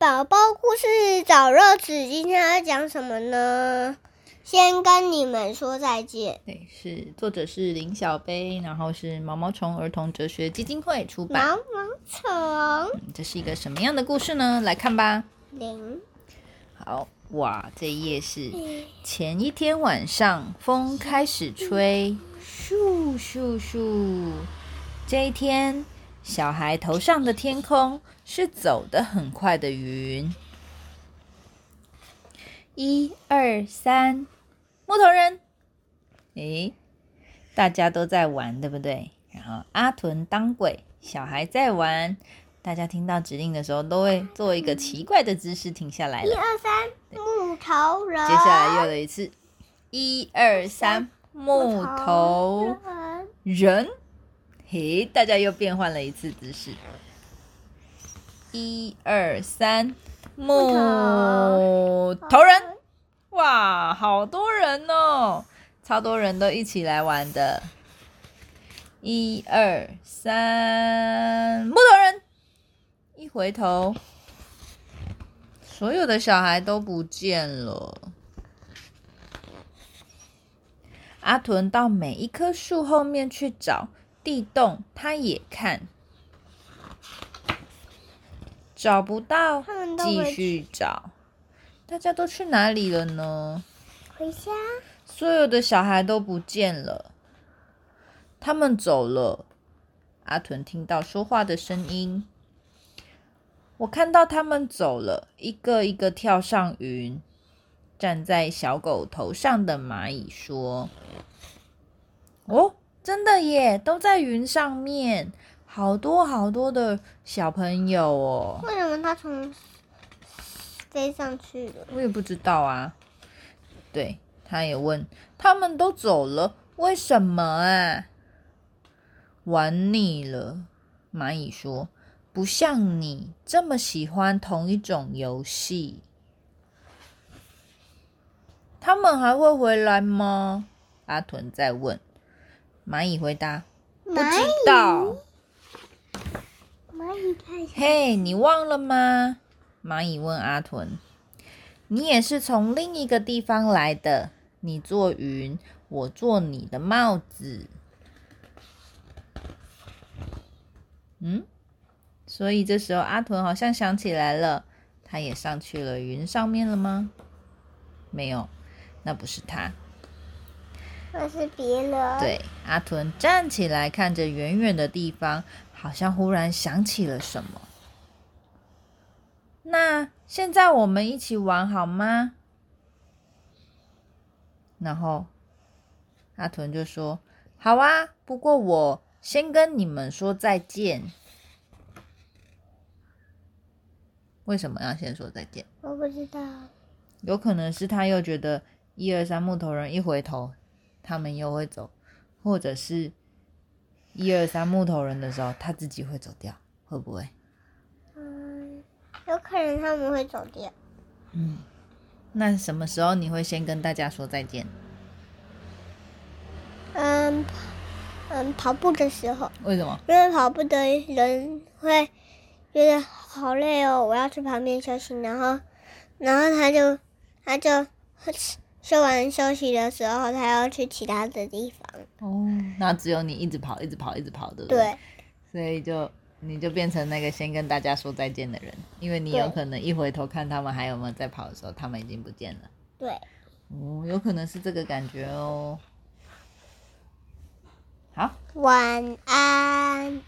宝宝故事找乐子，今天要讲什么呢？先跟你们说再见。对，是作者是林小杯，然后是毛毛虫儿童哲学基金会出版。毛毛虫嗯这是一个什么样的故事呢？来看吧。零好，哇，这一页是前一天晚上，风开始吹，咻咻咻。这一天，小孩头上的天空是走得很快的云。一二三，木头人。诶，大家都在玩，对不对？然后阿屯当鬼，小孩在玩。大家听到指令的时候，都会做一个奇怪的姿势，停下来了。一二三，木头人。接下来又有一次，一二三，木头人人。嘿，大家又变换了一次姿势。一二三，木头人。哇，好多人哦，超多人都一起来玩的。一二三，木头人。一回头，所有的小孩都不见了。阿豚到每一棵树后面去找，地洞他也看，找不到继续找。大家都去哪里了呢？回家。所有的小孩都不见了，他们走了。阿豚听到说话的声音，我看到他们走了，一个一个跳上云。站在小狗头上的蚂蚁说：“哦，真的耶，都在云上面，好多好多的小朋友哦。”为什么他从飞上去了？我也不知道啊。对，他也问，他们都走了，为什么啊？玩腻了，蚂蚁说，不像你这么喜欢同一种游戏。他们还会回来吗？阿豚在问。蚂蚁回答：不知道。蚂蚁太小。嘿，你忘了吗？蚂蚁问阿豚：“你也是从另一个地方来的，你做云，我做你的帽子。”嗯，所以这时候阿豚好像想起来了，他也上去了云上面了吗？没有，那不是他。那是别人。对，阿豚站起来，看着远远的地方，好像忽然想起了什么。那现在我们一起玩好吗？然后阿豚就说：“好啊，不过我先跟你们说再见。”为什么要先说再见？我不知道。有可能是他又觉得一二三木头人一回头，他们又会走，或者是一二三木头人的时候，他自己会走掉，会不会？嗯，有可能他们会走掉。嗯，那什么时候你会先跟大家说再见？嗯嗯，跑步的时候，为什么？因为跑步的人会觉得好累哦，我要去旁边休息，然后然后他就他就休完休息的时候，他要去其他的地方。哦，那只有你一直跑，一直跑，一直跑，对不对，对所以就你就变成那个先跟大家说再见的人，因为你有可能一回头看他们还有没有在跑的时候，他们已经不见了。对，哦，有可能是这个感觉哦。好，晚安。